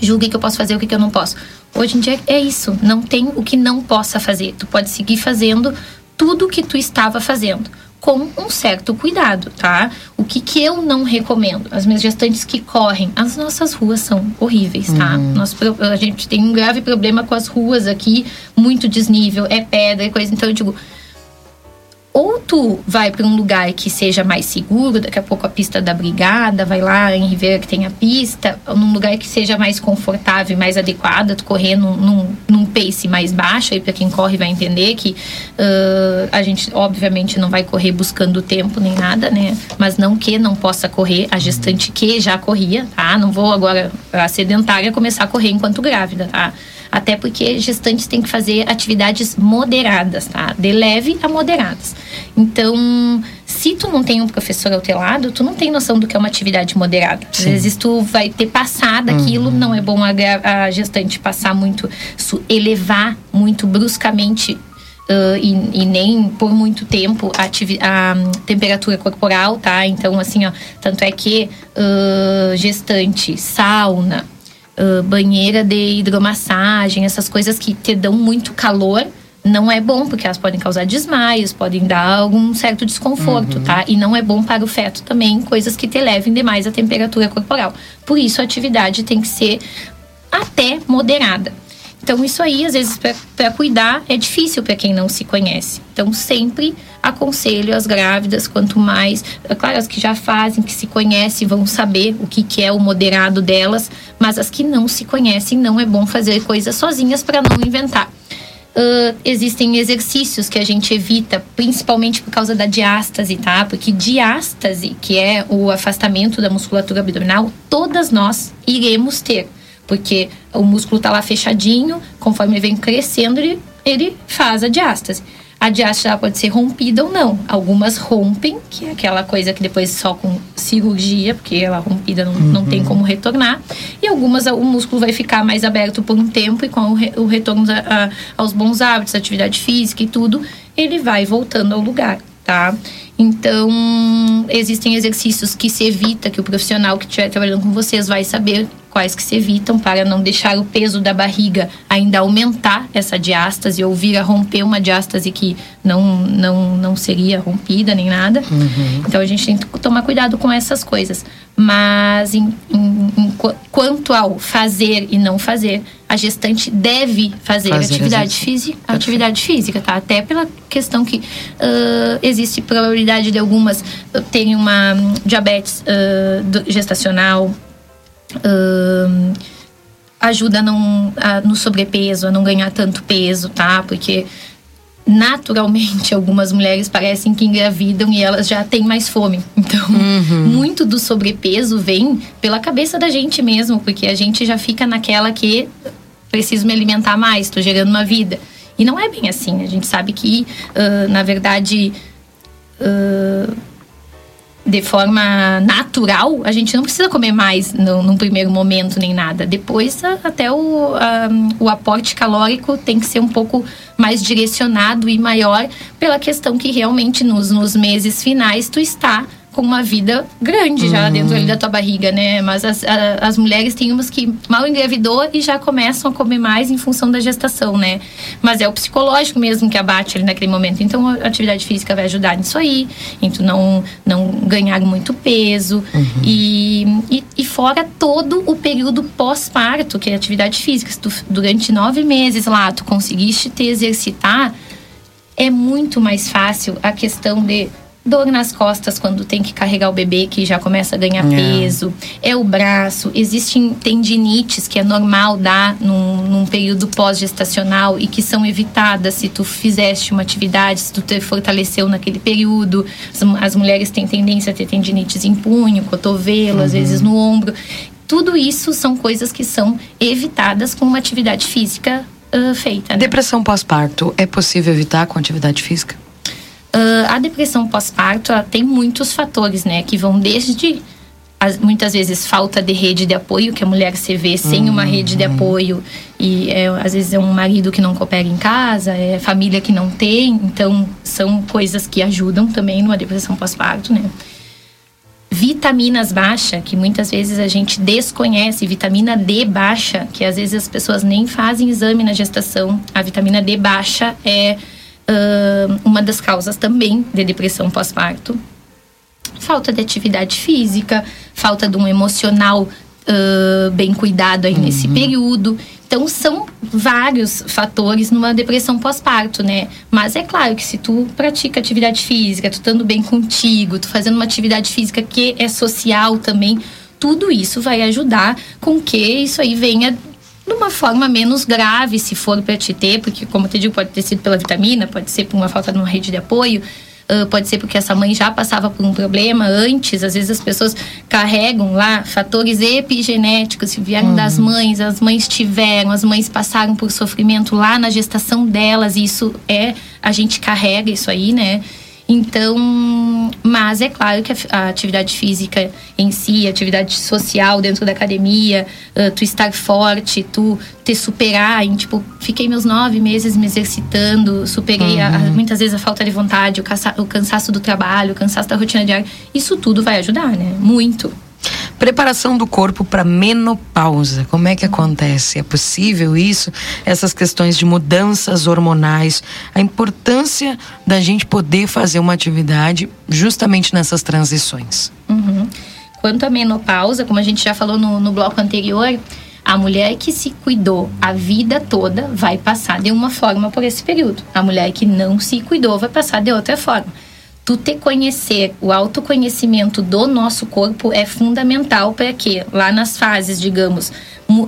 Julgue o que eu posso fazer, o que eu não posso. Hoje em dia é isso, não tem o que não possa fazer. Tu pode seguir fazendo tudo o que tu estava fazendo com um certo cuidado, tá? O que que eu não recomendo? As minhas gestantes que correm, as nossas ruas são horríveis, tá? Uhum. Nós, a gente tem um grave problema com as ruas aqui, muito desnível, é pedra e coisa. Então eu digo, ou tu vai para um lugar que seja mais seguro, daqui a pouco a pista da brigada, vai lá em Ribeira que tem a pista, num lugar que seja mais confortável e mais adequado, tu correr num, num, num pace mais baixo, aí para quem corre vai entender que uh, a gente obviamente não vai correr buscando tempo nem nada, né? Mas não que não possa correr, a gestante que já corria, tá? Não vou agora, a sedentária, começar a correr enquanto grávida, tá? Até porque gestantes têm que fazer atividades moderadas, tá? De leve a moderadas. Então, se tu não tem um professor ao teu lado, tu não tem noção do que é uma atividade moderada. Às Sim. vezes tu vai ter passado aquilo, não é bom a, a gestante passar muito, elevar muito bruscamente uh, e, e nem por muito tempo a, a temperatura corporal, tá? Então, assim, ó, tanto é que uh, gestante, sauna, uh, banheira de hidromassagem, essas coisas que te dão muito calor, não é bom, porque elas podem causar desmaios, podem dar algum certo desconforto, tá? E não é bom para o feto também, coisas que te levem demais a temperatura corporal. Por isso, a atividade tem que ser até moderada. Então, isso aí, às vezes, para cuidar, é difícil para quem não se conhece. Então, sempre aconselho as grávidas, quanto mais. É claro, as que já fazem, que se conhecem, vão saber o que, que é o moderado delas, mas as que não se conhecem, não é bom fazer coisas sozinhas para não inventar. Uh, existem exercícios que a gente evita, principalmente por causa da diástase, tá? Porque diástase, que é o afastamento da musculatura abdominal, todas nós iremos ter. Porque o músculo tá lá fechadinho, conforme ele vem crescendo, ele, ele faz a diástase. A diástase pode ser rompida ou não. Algumas rompem, que é aquela coisa que depois só com cirurgia, porque ela rompida não, não tem como retornar. E algumas o músculo vai ficar mais aberto por um tempo e com o retorno a- a- aos bons hábitos, atividade física e tudo, ele vai voltando ao lugar, tá? Então, existem exercícios que se evita, que o profissional que estiver trabalhando com vocês vai saber quais que se evitam para não deixar o peso da barriga ainda aumentar essa diástase ou vir a romper uma diástase que não, não, não seria rompida nem nada. Então a gente tem que tomar cuidado com essas coisas. Mas em, em- em qu- quanto ao fazer e não fazer, a gestante deve fazer, Fazer atividade física, atividade física, tá? Até pela questão que ah, existe probabilidade de algumas terem uma hum, diabetes do- gestacional, ahn, ajuda a não, a- no sobrepeso, a não ganhar tanto peso, tá? Porque naturalmente algumas mulheres parecem que engravidam e elas já têm mais fome. Então, muito do sobrepeso vem pela cabeça da gente mesmo, porque a gente já fica naquela que preciso me alimentar mais, tô gerando uma vida. E não é bem assim. A gente sabe que, ah, na verdade, ah, de forma natural, a gente não precisa comer mais no, num primeiro momento nem nada. Depois, até o, a- o aporte calórico tem que ser um pouco mais direcionado e maior pela questão que realmente nos, nos meses finais tu está com uma vida grande já dentro ali da tua barriga, né? Mas as, a- as mulheres têm umas que mal engravidou e já começam a comer mais em função da gestação, né? Mas é o psicológico mesmo que abate ali naquele momento. Então a atividade física vai ajudar nisso aí, em tu não, não ganhar muito peso. E, e, e fora todo o período pós-parto, que é a atividade física. Se tu, durante nove meses lá, tu conseguiste te exercitar, é muito mais fácil a questão de dor nas costas quando tem que carregar o bebê que já começa a ganhar É. peso, é o braço, existem tendinites que é normal dar num, num período pós-gestacional e que são evitadas se tu fizeste uma atividade, se tu te fortaleceu naquele período. As, as mulheres têm tendência a ter tendinites em punho, cotovelo, às Uhum. vezes no ombro. Tudo isso são coisas que são evitadas com uma atividade física ah, feita. né? Depressão pós-parto é possível evitar com atividade física? A depressão pós-parto ela tem muitos fatores, né? Que vão desde as- muitas vezes falta de rede de apoio, que a mulher se vê sem uma rede de apoio e é, às vezes é um marido que não coopera em casa, é família que não tem, então são coisas que ajudam também numa depressão pós-parto, né? Vitaminas baixa, que muitas vezes a gente desconhece, vitamina D baixa, que às vezes as pessoas nem fazem exame na gestação. A vitamina D baixa é ah, uma das causas também de depressão pós-parto. Falta de atividade física, falta de um emocional ah, bem cuidado aí nesse período. Então, são vários fatores numa depressão pós-parto, né? Mas é claro que se tu pratica atividade física, tu estando bem contigo, tu fazendo uma atividade física que é social também, tudo isso vai ajudar com que isso aí venha de uma forma menos grave, se for para te ter, porque, como eu te digo, pode ter sido pela vitamina, pode ser por uma falta de uma rede de apoio, pode ser porque essa mãe já passava por um problema antes. Às vezes as pessoas carregam lá fatores epigenéticos que vieram das mães, as mães tiveram, as mães passaram por sofrimento lá na gestação delas, e isso é, a gente carrega isso aí, né? Então, mas é claro que a, atividade física em si, a atividade social dentro da academia, ah, tu estar forte, tu te superar, em, tipo, fiquei meus nove meses me exercitando, superei a- a- muitas vezes a falta de vontade, o, cansa- o cansaço do trabalho, o cansaço da rotina diária, isso tudo vai ajudar, né? Muito. Preparação do corpo para menopausa. Como é que acontece? É possível isso? Essas questões de mudanças hormonais, a importância da gente poder fazer uma atividade justamente nessas transições. Uhum. Quanto à menopausa, como a gente já falou no, no bloco anterior, a mulher que se cuidou a vida toda vai passar de uma forma por esse período. A mulher que não se cuidou vai passar de outra forma. Tu te conhecer, o autoconhecimento do nosso corpo é fundamental para que lá nas fases, digamos,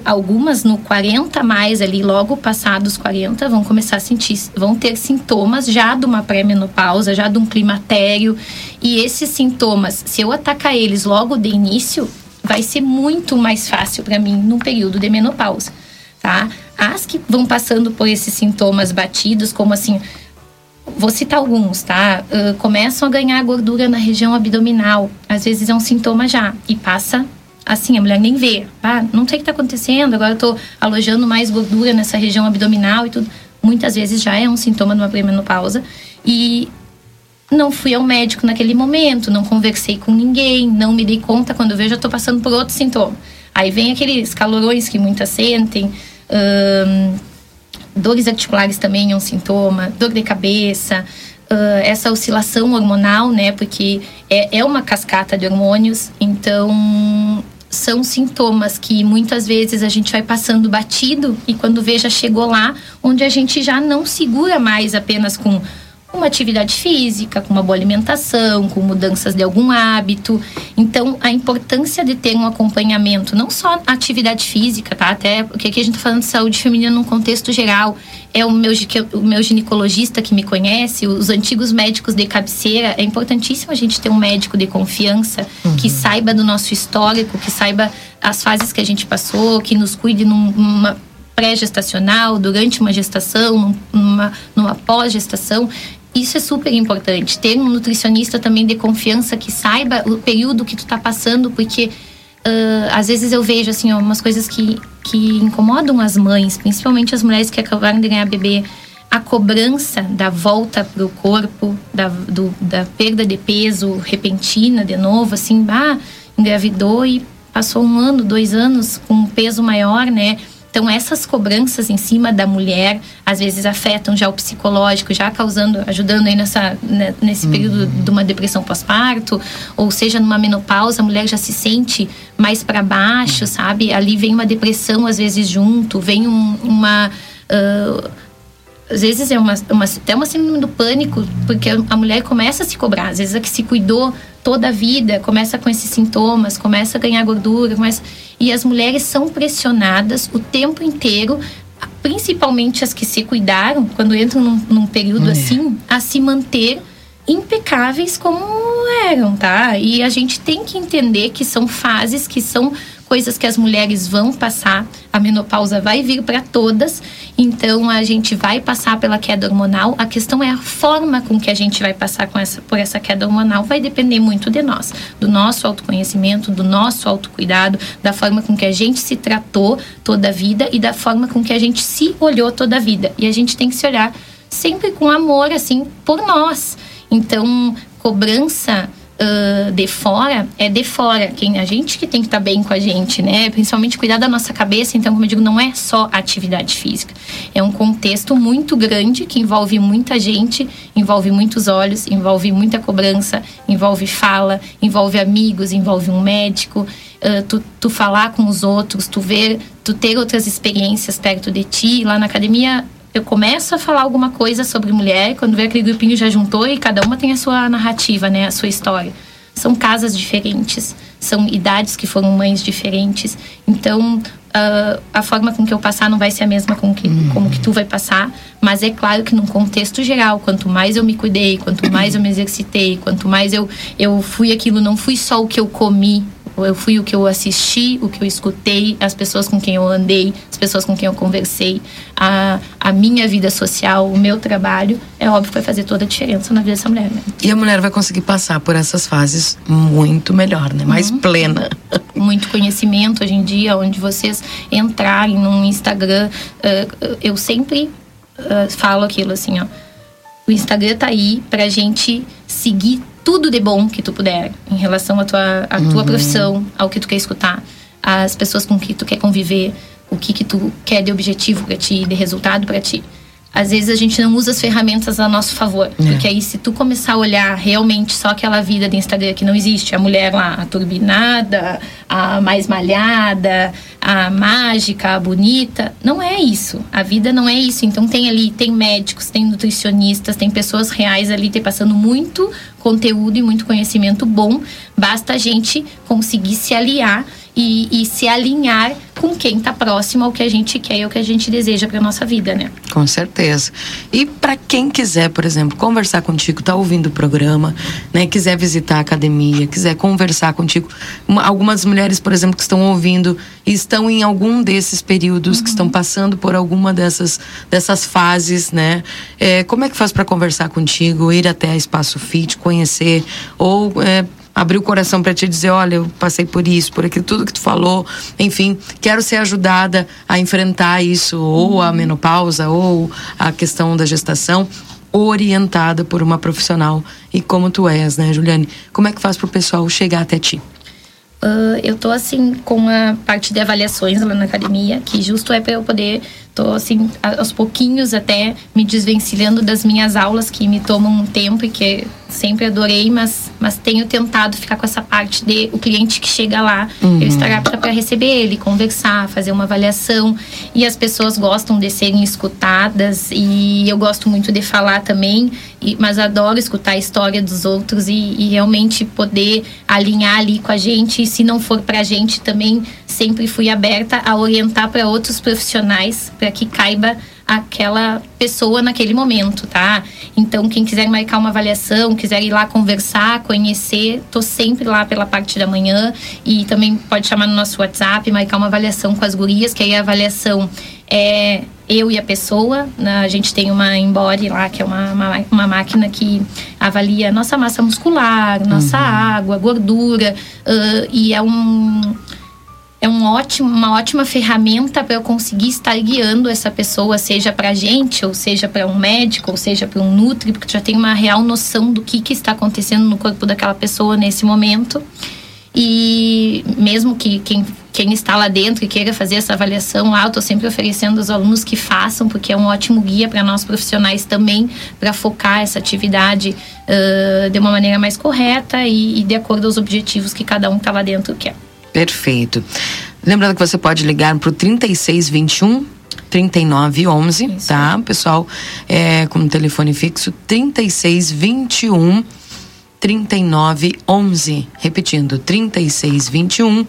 algumas no 40 mais ali, logo passados 40, vão começar a sentir, vão ter sintomas já de uma pré-menopausa, já de um climatério. E esses sintomas, se eu atacar eles logo de início, vai ser muito mais fácil para mim no período de menopausa, tá? As que vão passando por esses sintomas batidos, como assim, vou citar alguns, tá? Ah, começam a ganhar gordura na região abdominal. Às vezes é um sintoma já. E passa assim, a mulher nem vê. Ah, não sei o que está acontecendo, agora eu tô alojando mais gordura nessa região abdominal e tudo. Muitas vezes já é um sintoma de uma pré-menopausa. E não fui ao médico naquele momento, não conversei com ninguém, não me dei conta quando eu vejo eu tô passando por outro sintoma. Aí vem aqueles calorões que muitas sentem, dores articulares também é um sintoma, dor de cabeça, ah, essa oscilação hormonal, né? Porque é, é uma cascata de hormônios, então são sintomas que muitas vezes a gente vai passando batido e quando vê já chegou lá, onde a gente já não segura mais apenas com uma atividade física, com uma boa alimentação, com mudanças de algum hábito. Então, a importância de ter um acompanhamento, não só atividade física, tá? Até porque aqui a gente tá falando de saúde feminina num contexto geral. É o meu, o meu ginecologista que me conhece, os antigos médicos de cabeceira. É importantíssimo a gente ter um médico de confiança que saiba do nosso histórico, que saiba as fases que a gente passou, que nos cuide num- numa pré-gestacional, durante uma gestação, num- numa, numa pós-gestação. Isso é super importante. Ter um nutricionista também de confiança que saiba o período que tu tá passando, porque ah, às vezes eu vejo assim ó, umas coisas que, que incomodam as mães, principalmente as mulheres que acabaram de ganhar bebê. a cobrança da volta para o corpo, da, do, da perda de peso repentina de novo, assim, ah, engravidou e passou um ano, dois anos com um peso maior, né? Então, essas cobranças em cima da mulher, às vezes afetam já o psicológico, já causando, ajudando aí nessa, né, nesse uhum. período de uma depressão pós-parto, ou seja, numa menopausa, a mulher já se sente mais para baixo, sabe? Ali vem uma depressão, às vezes, junto, vem um, uma. Uh, às vezes é uma, uma, até uma síndrome do pânico, porque a mulher começa a se cobrar. Às vezes a que se cuidou toda a vida começa com esses sintomas, começa a ganhar gordura, começa... e as mulheres são pressionadas o tempo inteiro, principalmente as que se cuidaram, quando entram num, num período é. assim, a se manter impecáveis como eram, tá? E a gente tem que entender que são fases que são coisas que as mulheres vão passar. A menopausa vai vir para todas, então a gente vai passar pela queda hormonal. A questão é a forma com que a gente vai passar com essa, por essa queda hormonal, vai depender muito de nós, do nosso autoconhecimento, do nosso autocuidado, da forma com que a gente se tratou toda a vida e da forma com que a gente se olhou toda a vida. E a gente tem que se olhar sempre com amor, assim, por nós. Então, cobrança uh, de fora é de fora. Quem, a gente que tem que estar tá bem com a gente, né? Principalmente cuidar da nossa cabeça. Então, como eu digo, não é só atividade física. É um contexto muito grande que envolve muita gente, envolve muitos olhos, envolve muita cobrança, envolve fala, envolve amigos, envolve um médico. Uh, tu, tu falar com os outros, tu ver, tu ter outras experiências perto de ti. Lá na academia eu começo a falar alguma coisa sobre mulher, quando vê aquele grupinho já juntou e cada uma tem a sua narrativa, né, a sua história. São casas diferentes, são idades que foram mães diferentes. Então, uh, a forma com que eu passar não vai ser a mesma com que, uhum. como que tu vai passar, mas é claro que num contexto geral, quanto mais eu me cuidei, quanto mais eu me exercitei, quanto mais eu, eu fui aquilo, não fui só o que eu comi, eu fui o que eu assisti, o que eu escutei, as pessoas com quem eu andei, as pessoas com quem eu conversei, a, a minha vida social, o meu trabalho, é óbvio que vai fazer toda a diferença na vida dessa mulher. Né? E a mulher vai conseguir passar por essas fases muito melhor, né? Mais uhum. plena. Muito conhecimento hoje em dia, onde vocês entrarem no Instagram, uh, eu sempre uh, falo aquilo assim, ó. O Instagram tá aí pra gente seguir tudo de bom que tu puder em relação à tua, à tua uhum. profissão, ao que tu quer escutar, às pessoas com que tu quer conviver, o que que tu quer de objetivo para ti, de resultado para ti às vezes a gente não usa as ferramentas a nosso favor. É. Porque aí, se tu começar a olhar realmente só aquela vida do Instagram que não existe, a mulher lá, a turbinada, a mais malhada, a mágica, a bonita, não é isso. A vida não é isso. Então, tem ali, tem médicos, tem nutricionistas, tem pessoas reais ali te passando muito conteúdo e muito conhecimento bom. Basta a gente conseguir se aliar e, e se alinhar com quem está próximo ao que a gente quer e ao que a gente deseja para nossa vida, né? Com certeza. E para quem quiser, por exemplo, conversar contigo, tá ouvindo o programa, né, quiser visitar a academia, quiser conversar contigo, uma, algumas mulheres, por exemplo, que estão ouvindo e estão em algum desses períodos, uhum. que estão passando por alguma dessas dessas fases, né? É, como é que faz para conversar contigo, ir até a Espaço Fit, conhecer ou é, abrir o coração para te dizer, olha, eu passei por isso, por aquilo, tudo que tu falou, enfim, quero ser ajudada a enfrentar isso, ou a menopausa, ou a questão da gestação, orientada por uma profissional. E como tu és, né, Juliane? Como é que faz para o pessoal chegar até ti? Uh, eu tô assim com a parte de avaliações lá na academia, que justo é para eu poder tô assim aos pouquinhos até me desvencilhando das minhas aulas que me tomam um tempo e que sempre adorei, mas mas tenho tentado ficar com essa parte de o cliente que chega lá, uhum. eu estar apta para receber ele, conversar, fazer uma avaliação e as pessoas gostam de serem escutadas e eu gosto muito de falar também, e, mas adoro escutar a história dos outros e, e realmente poder alinhar ali com a gente, e se não for para a gente também sempre fui aberta a orientar para outros profissionais para que caiba aquela pessoa naquele momento, tá? Então, quem quiser marcar uma avaliação, quiser ir lá conversar, conhecer, tô sempre lá pela parte da manhã e também pode chamar no nosso WhatsApp, marcar uma avaliação com as gurias, que aí a avaliação é eu e a pessoa. Né? A gente tem uma Embody lá, que é uma, uma, uma máquina que avalia nossa massa muscular, nossa uhum. água, gordura, uh, e é um é um ótimo, uma ótima ferramenta para eu conseguir estar guiando essa pessoa, seja para a gente, ou seja para um médico, ou seja para um nutri, porque já tem uma real noção do que, que está acontecendo no corpo daquela pessoa nesse momento. E mesmo que quem, quem está lá dentro e queira fazer essa avaliação lá, eu estou sempre oferecendo aos alunos que façam, porque é um ótimo guia para nós profissionais também, para focar essa atividade uh, de uma maneira mais correta e, e de acordo aos objetivos que cada um está lá dentro quer. Perfeito. Lembrando que você pode ligar para o 3621 3911, Isso. tá? Pessoal, é, com o telefone fixo 3621 3911. Repetindo, 3621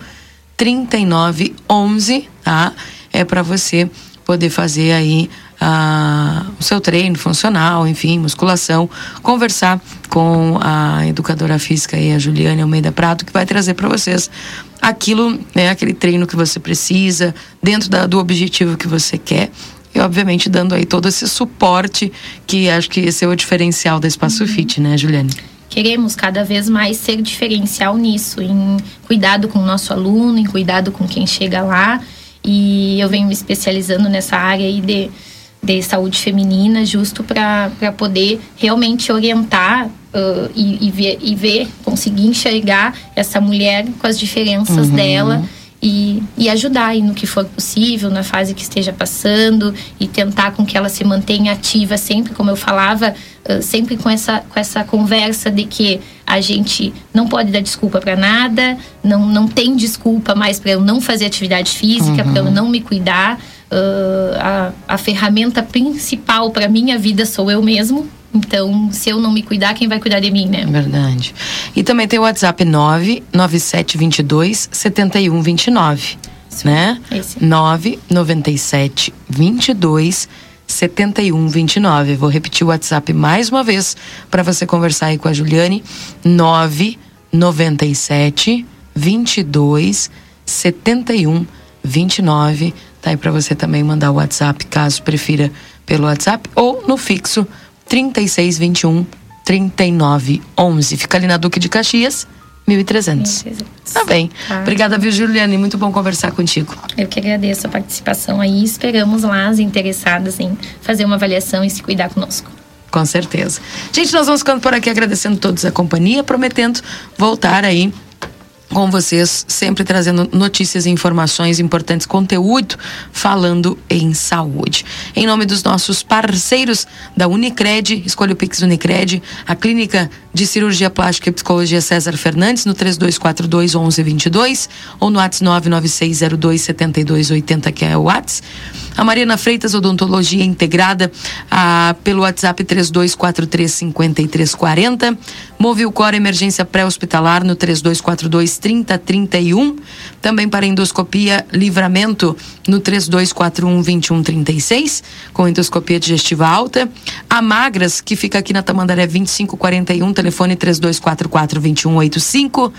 3911, tá? É para você poder fazer aí ah, o seu treino funcional, enfim, musculação, conversar com a educadora física e a Juliane Almeida Prato, que vai trazer para vocês aquilo, né, aquele treino que você precisa, dentro da, do objetivo que você quer. E, obviamente, dando aí todo esse suporte, que acho que esse é o diferencial da Espaço uhum. Fit, né, Juliane? queremos cada vez mais ser diferencial nisso, em cuidado com o nosso aluno, em cuidado com quem chega lá. E eu venho me especializando nessa área aí de, de saúde feminina, justo para poder realmente orientar uh, e, e, ver, e ver, conseguir enxergar essa mulher com as diferenças uhum. dela e, e ajudar aí no que for possível, na fase que esteja passando e tentar com que ela se mantenha ativa sempre, como eu falava, sempre com essa, com essa conversa de que a gente não pode dar desculpa para nada, não, não tem desculpa mais para eu não fazer atividade física, uhum. para eu não me cuidar. Uh, a, a ferramenta principal para minha vida sou eu mesmo, então, se eu não me cuidar, quem vai cuidar de mim, né? Verdade. E também tem o WhatsApp 99722 7129, Isso, né? Esse. 997 22 7129. Vou repetir o WhatsApp mais uma vez para você conversar aí com a Juliane. 997 22 71 29. Tá aí para você também mandar o WhatsApp, caso prefira pelo WhatsApp ou no fixo 3621 3911. Fica ali na Duque de Caxias, 1300. Tá bem. Tá. Obrigada, viu, Juliane? Muito bom conversar contigo. Eu que agradeço a participação aí. Esperamos lá as interessadas em fazer uma avaliação e se cuidar conosco. Com certeza. Gente, nós vamos ficando por aqui agradecendo todos a companhia, prometendo voltar aí com vocês, sempre trazendo notícias e informações importantes, conteúdo falando em saúde. Em nome dos nossos parceiros da Unicred, escolha o Pix Unicred, a Clínica de Cirurgia Plástica e Psicologia César Fernandes, no 3242 1122 ou no WhatsApp 99602 7280, que é o WhatsApp. A Mariana Freitas Odontologia Integrada, a, pelo WhatsApp 3243 5340. Movilcor Emergência Pré-Hospitalar no 3242 3031. Também para endoscopia Livramento no 3241 2136, com endoscopia digestiva alta. A Magras, que fica aqui na Tamandaré 2541, telefone 3244 2185.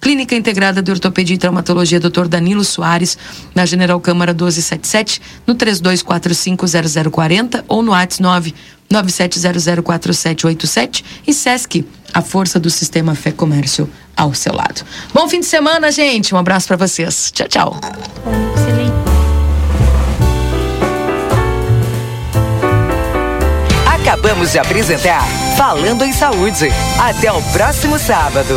Clínica Integrada de Ortopedia e Traumatologia Dr. Danilo Soares, na General Câmara 1277, no 32450040 ou no ATS 9 97004787 e SESC, a força do sistema Fé Comércio ao seu lado. Bom fim de semana, gente. Um abraço para vocês. Tchau, tchau. Acabamos de apresentar Falando em Saúde. Até o próximo sábado.